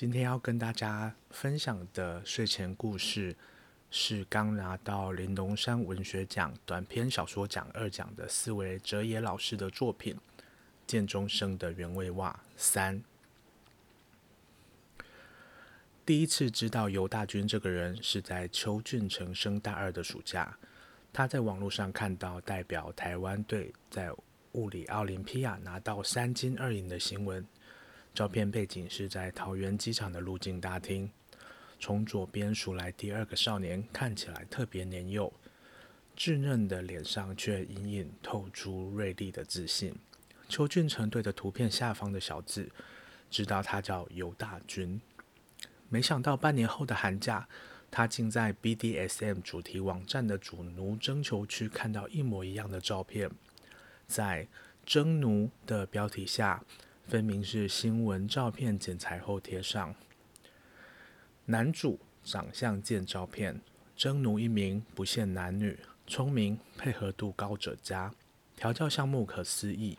今天要跟大家分享的睡前故事，是刚拿到林龙山文学奖短篇小说奖二奖的思维哲野老师的作品《见中生的原味袜三》。第一次知道尤大军这个人，是在邱俊成升大二的暑假。他在网络上看到代表台湾队在物理奥林匹亚拿到三金二银的新闻。照片背景是在桃园机场的入境大厅，从左边数来第二个少年，看起来特别年幼，稚嫩的脸上却隐隐透出锐利的自信。邱俊成对着图片下方的小字，知道他叫尤大军。没想到半年后的寒假，他竟在 BDSM 主题网站的主奴征求区看到一模一样的照片，在“征奴”的标题下。分明是新闻照片剪裁后贴上。男主长相见照片，征奴一名，不限男女，聪明，配合度高者佳，调教项目可思议。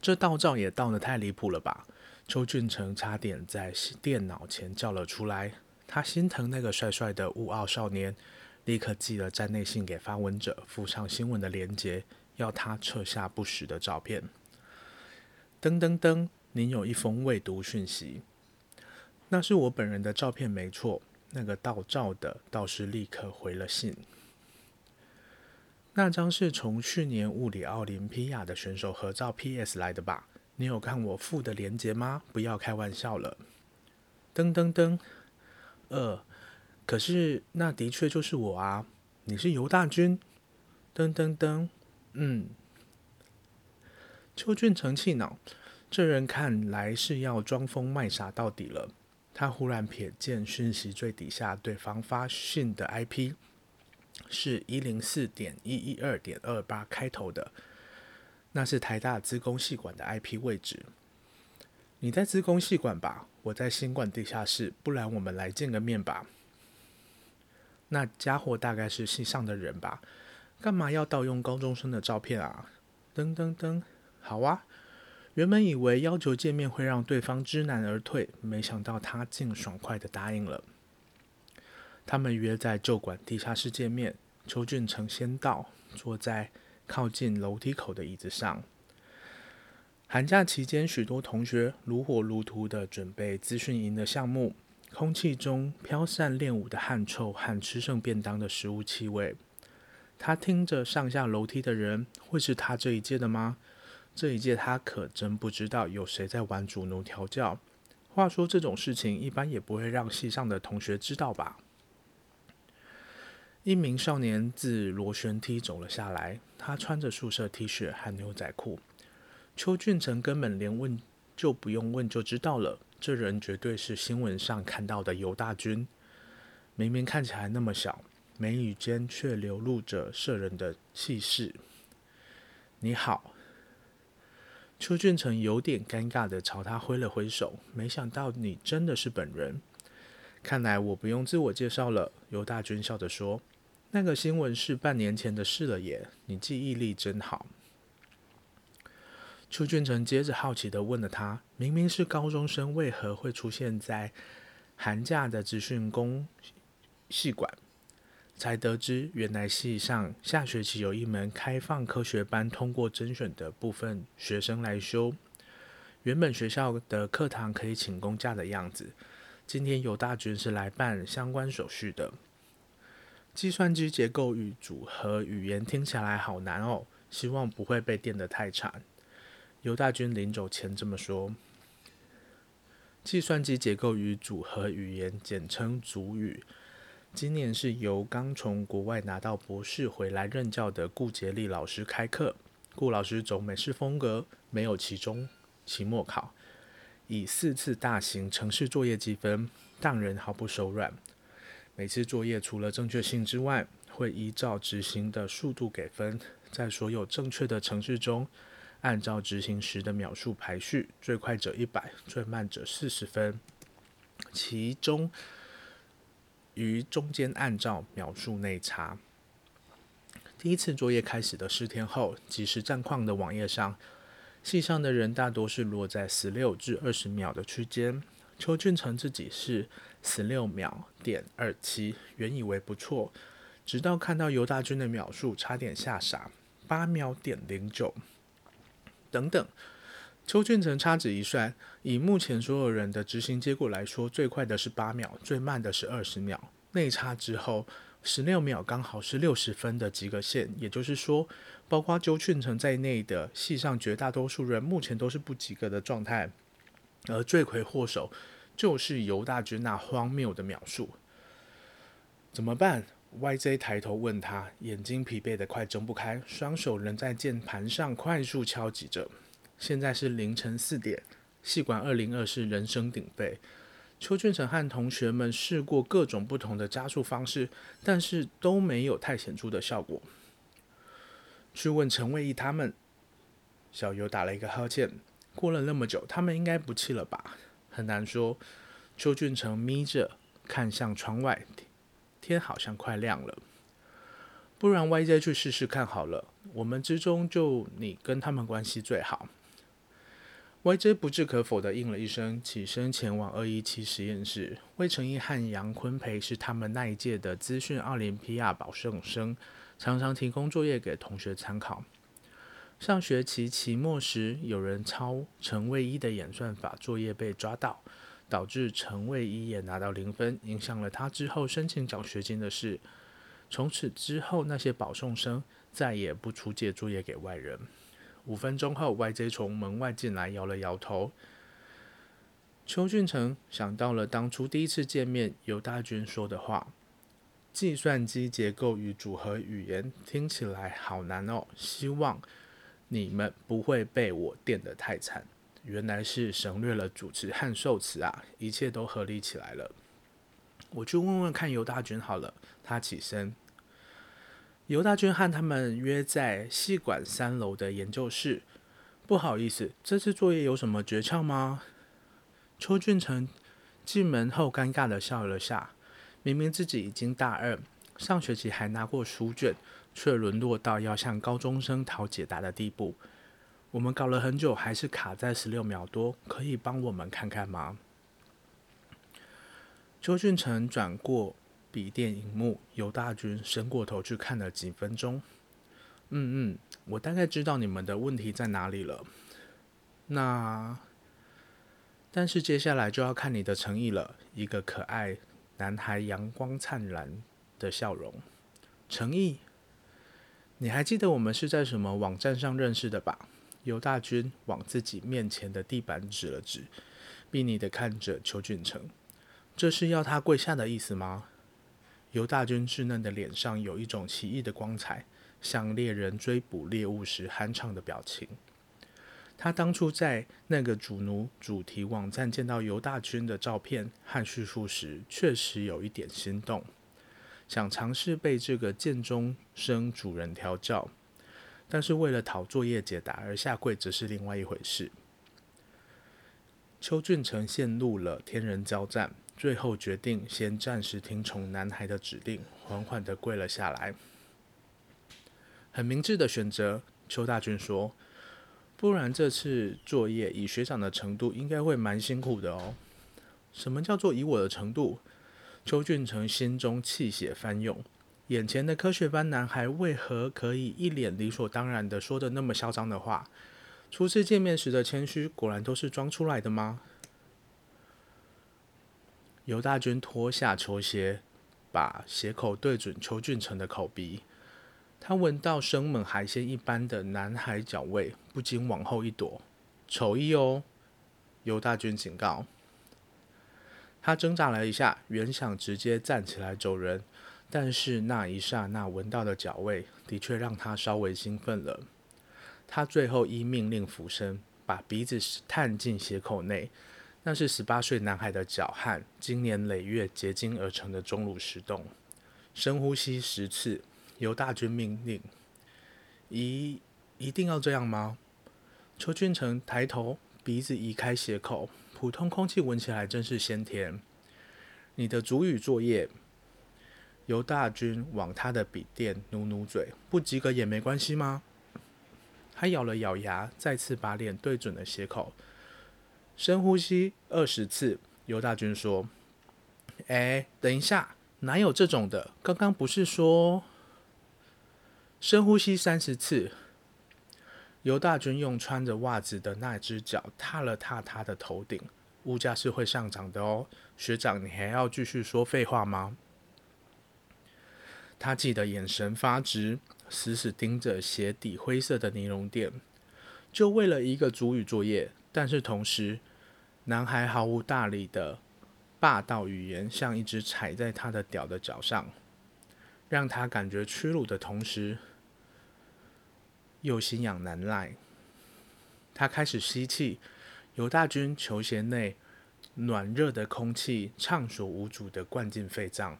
这盗照也盗得太离谱了吧？邱俊成差点在电脑前叫了出来。他心疼那个帅帅的物奥少年，立刻寄了站内信给发文者，附上新闻的链接，要他撤下不实的照片。噔噔噔，您有一封未读讯息，那是我本人的照片没错。那个盗照的倒是立刻回了信。那张是从去年物理奥林匹亚的选手合照 PS 来的吧？你有看我附的链接吗？不要开玩笑了。噔噔噔，呃，可是那的确就是我啊。你是尤大军？噔噔噔，嗯。邱俊成气恼，这人看来是要装疯卖傻到底了。他忽然瞥见讯息最底下对方发讯的 IP 是一零四点一一二点二八开头的，那是台大资工系馆的 IP 位置。你在资工系馆吧？我在新馆地下室，不然我们来见个面吧。那家伙大概是系上的人吧？干嘛要盗用高中生的照片啊？噔噔噔。好啊，原本以为要求见面会让对方知难而退，没想到他竟爽快地答应了。他们约在旧馆地下室见面。邱俊成先到，坐在靠近楼梯口的椅子上。寒假期间，许多同学如火如荼地准备资讯营的项目，空气中飘散练舞的汗臭和吃剩便当的食物气味。他听着上下楼梯的人，会是他这一届的吗？这一届他可真不知道有谁在玩主奴调教。话说这种事情一般也不会让系上的同学知道吧？一名少年自螺旋梯走了下来，他穿着宿舍 T 恤和牛仔裤。邱俊成根本连问就不用问就知道了，这人绝对是新闻上看到的尤大军。明明看起来那么小，眉宇间却流露着摄人的气势。你好。邱俊成有点尴尬地朝他挥了挥手，没想到你真的是本人。看来我不用自我介绍了。尤大军笑着说：“那个新闻是半年前的事了耶，你记忆力真好。”邱俊成接着好奇地问了他：“明明是高中生，为何会出现在寒假的资讯工系馆？”才得知，原来系上下学期有一门开放科学班，通过甄选的部分学生来修。原本学校的课堂可以请公假的样子，今天尤大军是来办相关手续的。计算机结构与组合语言听起来好难哦，希望不会被电得太惨。尤大军临走前这么说。计算机结构与组合语言简称组语。今年是由刚从国外拿到博士回来任教的顾杰利老师开课。顾老师走美式风格，没有期中、期末考，以四次大型程式作业计分，当人毫不手软。每次作业除了正确性之外，会依照执行的速度给分，在所有正确的程式中，按照执行时的秒数排序，最快者一百，最慢者四十分。其中于中间按照秒数内插。第一次作业开始的十天后，即时战况的网页上系上的人大多是落在十六至二十秒的区间。邱俊成自己是十六秒点二七，原以为不错，直到看到尤大军的秒数，差点吓傻，八秒点零九。等等，邱俊成掐指一算，以目前所有人的执行结果来说，最快的是八秒，最慢的是二十秒。内插之后，十六秒刚好是六十分的及格线，也就是说，包括邱俊成在内的系上绝大多数人目前都是不及格的状态。而罪魁祸首就是尤大军那荒谬的描述，怎么办？YJ 抬头问他，眼睛疲惫得快睁不开，双手仍在键盘上快速敲击着。现在是凌晨四点，系馆二零二是人声鼎沸。邱俊成和同学们试过各种不同的加速方式，但是都没有太显著的效果。去问陈卫义他们，小尤打了一个哈欠。过了那么久，他们应该不气了吧？很难说。邱俊成眯着看向窗外，天好像快亮了。不然 YJ 去试试看好了。我们之中就你跟他们关系最好。YJ 不置可否地应了一声，起身前往二一七实验室。魏成义和杨坤培是他们那一届的资讯奥林匹亚保送生，常常提供作业给同学参考。上学期期末时，有人抄陈卫一的演算法作业被抓到，导致陈卫一也拿到零分，影响了他之后申请奖学金的事。从此之后，那些保送生再也不出借作业给外人。五分钟后，YJ 从门外进来，摇了摇头。邱俊成想到了当初第一次见面，尤大军说的话：“计算机结构与组合语言听起来好难哦，希望。”你们不会被我电得太惨，原来是省略了主词和受词啊，一切都合理起来了。我去问问看尤大军好了。他起身，尤大军和他们约在系馆三楼的研究室。不好意思，这次作业有什么诀窍吗？邱俊成进门后尴尬地笑了下，明明自己已经大二，上学期还拿过书卷。却沦落到要向高中生讨解答的地步，我们搞了很久，还是卡在十六秒多，可以帮我们看看吗？邱俊成转过笔电荧幕，尤大军伸过头去看了几分钟。嗯嗯，我大概知道你们的问题在哪里了。那，但是接下来就要看你的诚意了。一个可爱男孩阳光灿烂的笑容，诚意。你还记得我们是在什么网站上认识的吧？尤大军往自己面前的地板指了指，睥睨的看着邱俊成，这是要他跪下的意思吗？尤大军稚嫩的脸上有一种奇异的光彩，像猎人追捕猎物时酣畅的表情。他当初在那个主奴主题网站见到尤大军的照片和叙述时，确实有一点心动。想尝试被这个剑中生主人调教，但是为了讨作业解答而下跪，则是另外一回事。邱俊成陷入了天人交战，最后决定先暂时听从男孩的指令，缓缓地跪了下来。很明智的选择，邱大军说，不然这次作业以学长的程度，应该会蛮辛苦的哦。什么叫做以我的程度？邱俊成心中气血翻涌，眼前的科学班男孩为何可以一脸理所当然的说的那么嚣张的话？初次见面时的谦虚，果然都是装出来的吗？尤大军脱下球鞋，把鞋口对准邱俊成的口鼻，他闻到生猛海鲜一般的南海脚味，不禁往后一躲，丑意哦！尤大军警告。他挣扎了一下，原想直接站起来走人，但是那一刹那闻到的脚味，的确让他稍微兴奋了。他最后依命令俯身，把鼻子探进鞋口内，那是十八岁男孩的脚汗经年累月结晶而成的钟乳石洞。深呼吸十次，由大军命令：“一一定要这样吗？”邱俊成抬头，鼻子移开鞋口。普通空气闻起来真是鲜甜。你的主语作业，由大军往他的笔电努努嘴，不及格也没关系吗？他咬了咬牙，再次把脸对准了斜口，深呼吸二十次。尤大军说：“哎，等一下，哪有这种的？刚刚不是说深呼吸三十次？”尤大军用穿着袜子的那只脚踏了踏他的头顶。物价是会上涨的哦，学长，你还要继续说废话吗？他记得眼神发直，死死盯着鞋底灰色的尼龙垫，就为了一个主语作业。但是同时，男孩毫无大理的霸道语言，像一只踩在他的屌的脚上，让他感觉屈辱的同时，又心痒难耐。他开始吸气。尤大军球鞋内暖热的空气畅所无阻地灌进肺脏，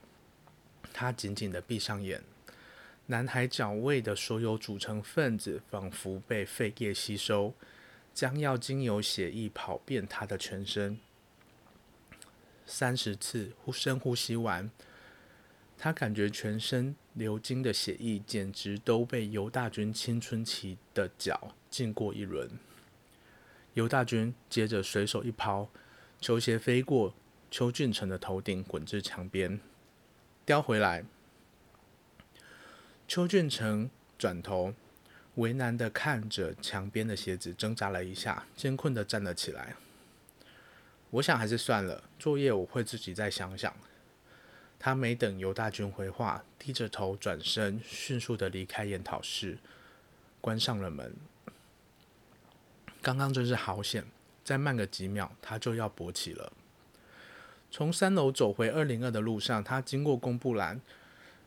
他紧紧地闭上眼。男孩脚位的所有组成分子仿佛被肺液吸收，将要经由血液跑遍他的全身。三十次深呼吸完，他感觉全身流经的血液简直都被尤大军青春期的脚浸过一轮。尤大军接着随手一抛，球鞋飞过邱俊成的头顶，滚至墙边，叼回来。邱俊成转头，为难地看着墙边的鞋子，挣扎了一下，艰困地站了起来。我想还是算了，作业我会自己再想想。他没等尤大军回话，低着头转身，迅速地离开研讨室，关上了门。刚刚真是好险，再慢个几秒，他就要勃起了。从三楼走回二零二的路上，他经过公布栏，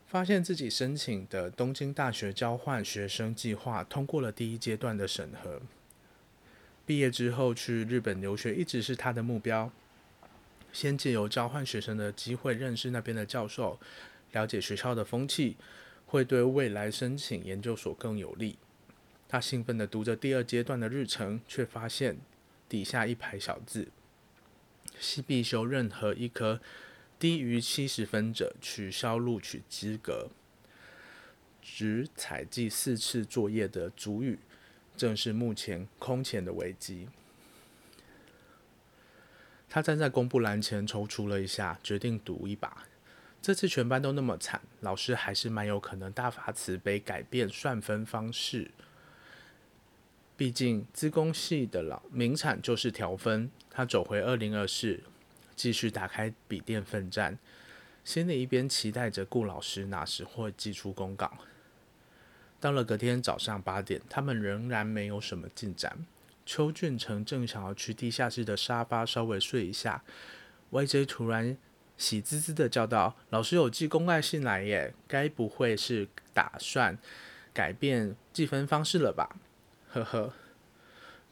发现自己申请的东京大学交换学生计划通过了第一阶段的审核。毕业之后去日本留学一直是他的目标，先借由交换学生的机会认识那边的教授，了解学校的风气，会对未来申请研究所更有利。他兴奋地读着第二阶段的日程，却发现底下一排小字：系必修任何一科低于七十分者取消录取资格。只采集四次作业的主语，正是目前空前的危机。他站在公布栏前踌躇了一下，决定赌一把。这次全班都那么惨，老师还是蛮有可能大发慈悲改变算分方式。毕竟资工系的老名产就是调分。他走回二零二室，继续打开笔电奋战，心里一边期待着顾老师哪时会寄出公告。到了隔天早上八点，他们仍然没有什么进展。邱俊成正想要去地下室的沙发稍微睡一下，YJ 突然喜滋滋的叫道：“老师有寄公告信来耶，该不会是打算改变计分方式了吧？”呵呵，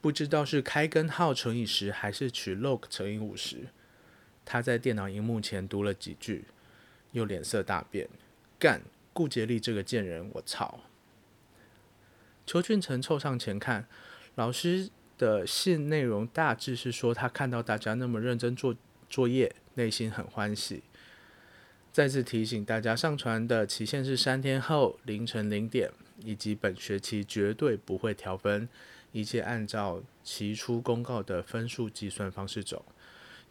不知道是开根号乘以十，还是取 log 乘以五十。他在电脑荧幕前读了几句，又脸色大变。干，顾杰利这个贱人，我操！邱俊成凑上前看，老师的信内容大致是说，他看到大家那么认真做作业，内心很欢喜。再次提醒大家，上传的期限是三天后凌晨零点。以及本学期绝对不会调分，一切按照期初公告的分数计算方式走。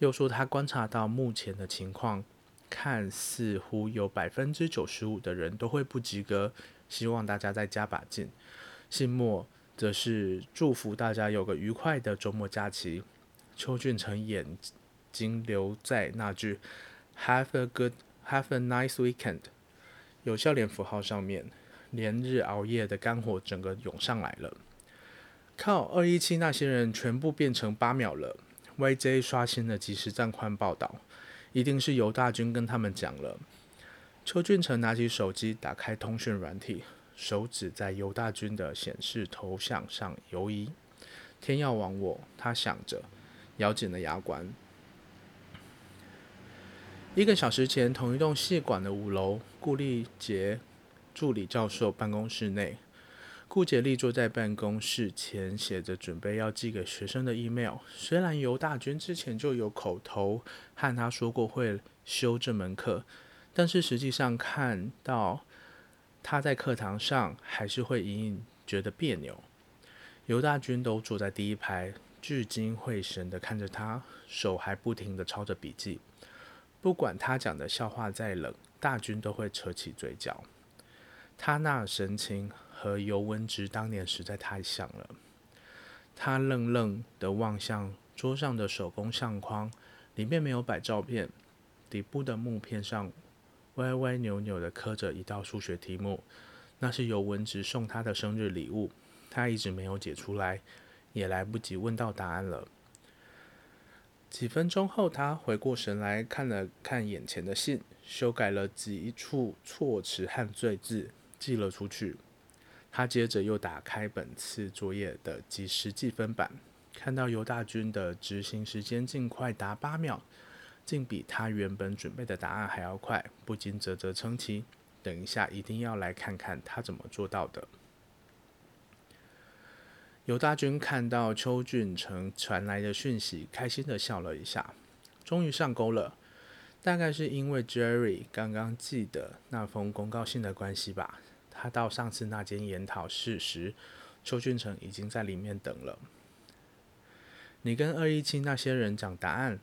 又说他观察到目前的情况，看似乎有百分之九十五的人都会不及格，希望大家再加把劲。信末则是祝福大家有个愉快的周末假期。邱俊成眼睛留在那句 “Have a good, have a nice weekend” 有笑脸符号上面。连日熬夜的肝火整个涌上来了，靠！二一七那些人全部变成八秒了。YJ 刷新了即时战况报道，一定是尤大军跟他们讲了。邱俊成拿起手机，打开通讯软体，手指在尤大军的显示头像上游移。天要亡我，他想着，咬紧了牙关。一个小时前，同一栋戏馆的五楼，顾立杰。助理教授办公室内，顾杰利坐在办公室前，写着准备要寄给学生的 email。虽然尤大军之前就有口头和他说过会修这门课，但是实际上看到他在课堂上，还是会隐隐觉得别扭。尤大军都坐在第一排，聚精会神地看着他，手还不停地抄着笔记。不管他讲的笑话再冷，大军都会扯起嘴角。他那神情和尤文植当年实在太像了。他愣愣地望向桌上的手工相框，里面没有摆照片，底部的木片上歪歪扭扭地刻着一道数学题目，那是尤文植送他的生日礼物。他一直没有解出来，也来不及问到答案了。几分钟后，他回过神来看了看眼前的信，修改了几处措辞和赘字，寄了出去。他接着又打开本次作业的即时计分板，看到尤大军的执行时间竟快达八秒，竟比他原本准备的答案还要快，不禁啧啧称奇。等一下一定要来看看他怎么做到的。尤大军看到邱俊成传来的讯息，开心地笑了一下，终于上钩了。大概是因为 Jerry 刚刚寄的那封公告信的关系吧。他到上次那间研讨室时，邱俊成已经在里面等了。你跟二一七那些人讲答案？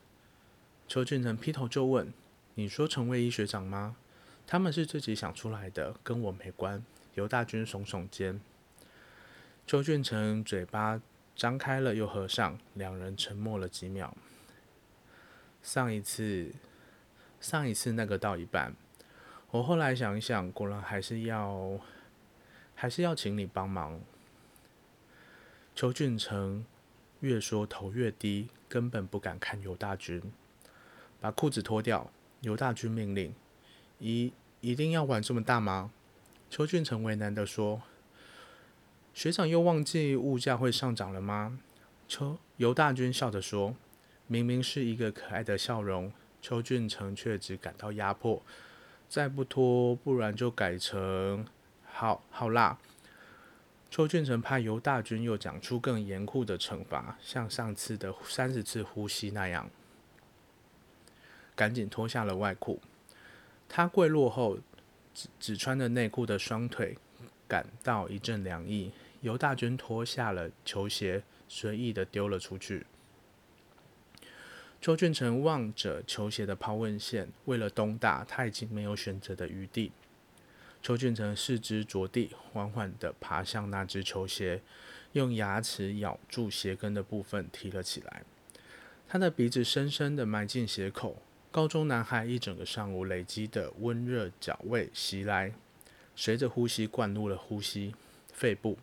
邱俊成劈头就问：“你说陈卫医学长吗？他们是自己想出来的，跟我没关。”尤大军耸耸肩。邱俊成嘴巴张开了又合上，两人沉默了几秒。上一次，上一次那个到一半，我后来想一想，果然还是要，还是要请你帮忙。邱俊成越说头越低，根本不敢看尤大军。把裤子脱掉，尤大军命令：“一一定要玩这么大吗？”邱俊成为难地说。学长又忘记物价会上涨了吗？邱尤大军笑着说：“明明是一个可爱的笑容。”邱俊成却只感到压迫。再不脱，不然就改成……好好啦。邱俊成怕尤大军又讲出更严酷的惩罚，像上次的三十次呼吸那样，赶紧脱下了外裤。他跪落后，只只穿着内裤的双腿。感到一阵凉意，尤大军脱下了球鞋，随意的丢了出去。邱俊成望着球鞋的抛物线，为了东大，他已经没有选择的余地。邱俊成四肢着地，缓缓地爬向那只球鞋，用牙齿咬住鞋跟的部分，提了起来。他的鼻子深深地埋进鞋口。高中男孩一整个上午累积的温热脚味袭来。随着呼吸灌入了呼吸，肺部。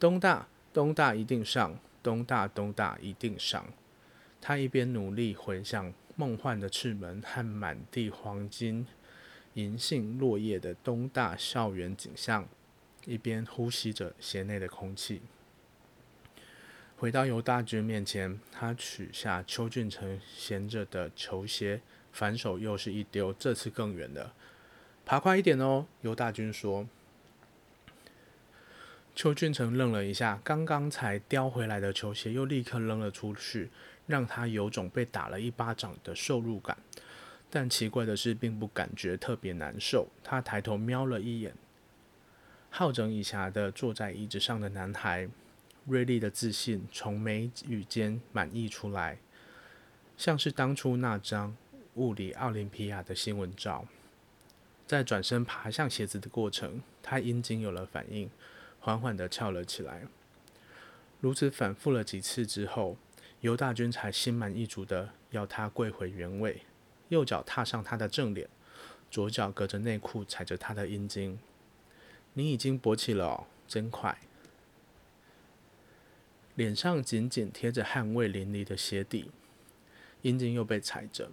东大，东大一定上，东大，东大一定上。他一边努力回想梦幻的赤门和满地黄金、银杏落叶的东大校园景象，一边呼吸着鞋内的空气。回到尤大军面前，他取下邱俊成闲着的球鞋，反手又是一丢，这次更远了。爬快一点哦，尤大军说。邱俊成愣了一下，刚刚才叼回来的球鞋又立刻扔了出去，让他有种被打了一巴掌的受辱感。但奇怪的是，并不感觉特别难受。他抬头瞄了一眼，好整以暇的坐在椅子上的男孩，锐利的自信从眉宇间满溢出来，像是当初那张物理奥林匹亚的新闻照。在转身爬向鞋子的过程，他阴茎有了反应，缓缓地翘了起来。如此反复了几次之后，尤大军才心满意足地要他跪回原位，右脚踏上他的正脸，左脚隔着内裤踩着他的阴茎。你已经勃起了哦，真快！脸上紧紧贴着汗味淋漓的鞋底，阴茎又被踩着。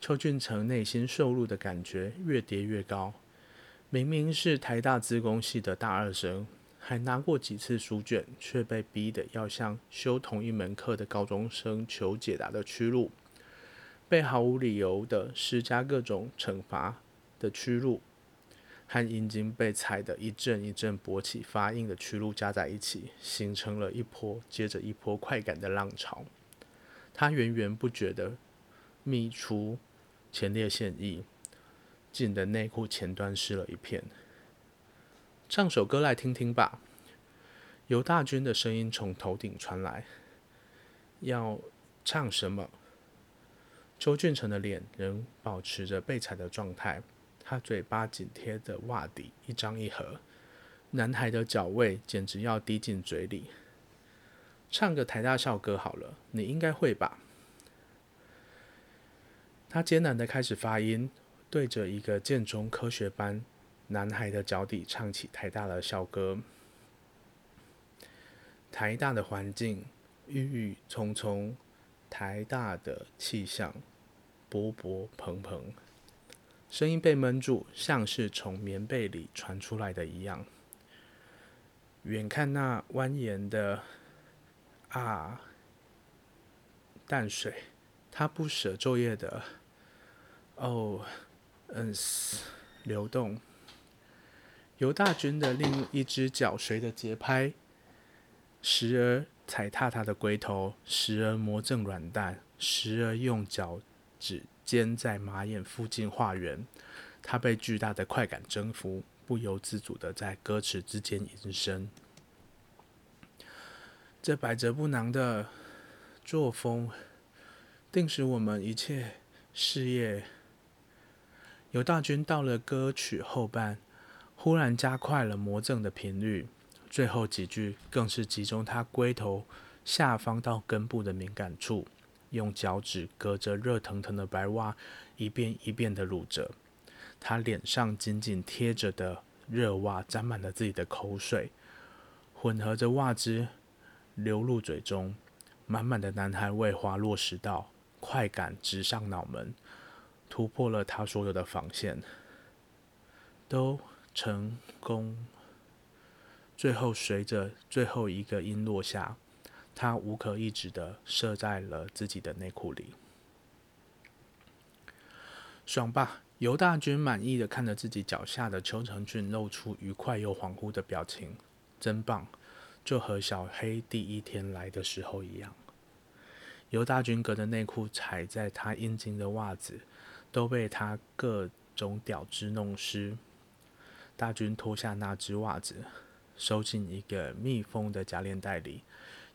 邱俊成内心受辱的感觉越叠越高。明明是台大资工系的大二生，还拿过几次书卷，却被逼得要向修同一门课的高中生求解答的屈辱，被毫无理由的施加各种惩罚的屈辱，和阴茎被踩得一阵一阵勃起发硬的屈辱加在一起，形成了一波接着一波快感的浪潮。他源源不绝的泌出。前列腺液，浸的内裤前端湿了一片。唱首歌来听听吧。尤大军的声音从头顶传来：“要唱什么？”周俊成的脸仍保持着被踩的状态，他嘴巴紧贴着袜底，一张一合，男孩的脚味简直要滴进嘴里。唱个台大校歌好了，你应该会吧？他艰难的开始发音，对着一个建中科学班男孩的脚底唱起台大的校歌。台大的环境郁郁葱葱，台大的气象勃勃蓬蓬，声音被闷住，像是从棉被里传出来的一样。远看那蜿蜒的啊淡水，它不舍昼夜的哦嗯流动。尤大军的另一只脚随着节拍。时而踩踏他的龟头，时而磨蹭软蛋，时而用脚趾尖在马眼附近画圆。他被巨大的快感征服，不由自主地在歌词之间吟声。这百折不挠的作风，定使我们一切事业。尤大军到了歌曲后半，忽然加快了魔怔的频率。最后几句更是集中他龟头下方到根部的敏感处，用脚趾隔着热腾腾的白袜，一遍一遍地撸着。他脸上紧紧贴着的热袜沾满了自己的口水，混合着袜汁流入嘴中。满满的男孩味滑落食道，快感直上脑门，突破了他所有的防线，都成功。最后，随着最后一个音落下，他无可抑制的射在了自己的内裤里。爽吧！尤大军满意的看着自己脚下的邱成俊，露出愉快又恍惚的表情。真棒，就和小黑第一天来的时候一样。尤大军隔着内裤踩在他阴茎的袜子，都被他各种屌汁弄湿。大军脱下那只袜子。收进一个密封的夹链袋里，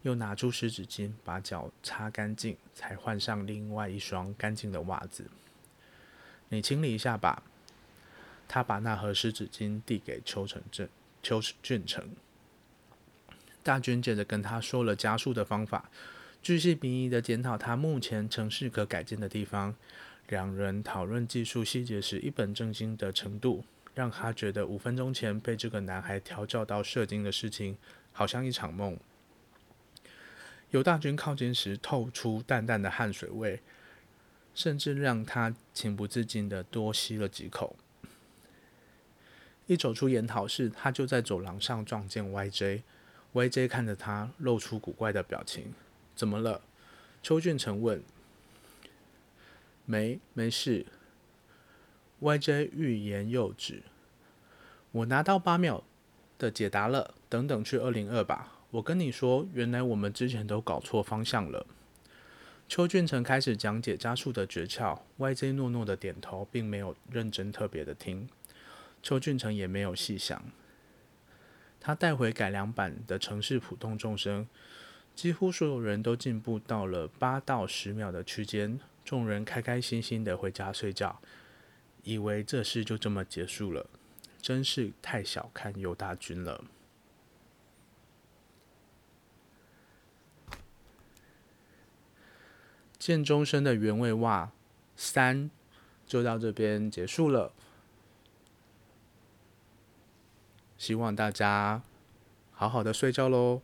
又拿出湿纸巾把脚擦干净，才换上另外一双干净的袜子。你清理一下吧。他把那盒湿纸巾递给邱成正、邱俊成。大军接着跟他说了加速的方法，巨细靡遗地检讨他目前城市可改进的地方。两人讨论技术细节时，一本正经的程度。让他觉得五分钟前被这个男孩调教到射精的事情，好像一场梦。尤大军靠近时透出淡淡的汗水味，甚至让他情不自禁地多吸了几口。一走出研讨室，他就在走廊上撞见 YJ。YJ 看着他，露出古怪的表情。怎么了？邱俊成问。没，没事。YJ 欲言又止，我拿到八秒的解答了，等等去二零二吧。我跟你说，原来我们之前都搞错方向了。邱俊成开始讲解加速的诀窍，YJ 诺诺的点头，并没有认真特别的听。邱俊成也没有细想，他带回改良版的城市普通众生，几乎所有人都进步到了八到十秒的区间，众人开开心心的回家睡觉。以为这事就这么结束了，真是太小看尤大军了。建中生的原味袜三就到这边结束了，希望大家好好的睡觉喽。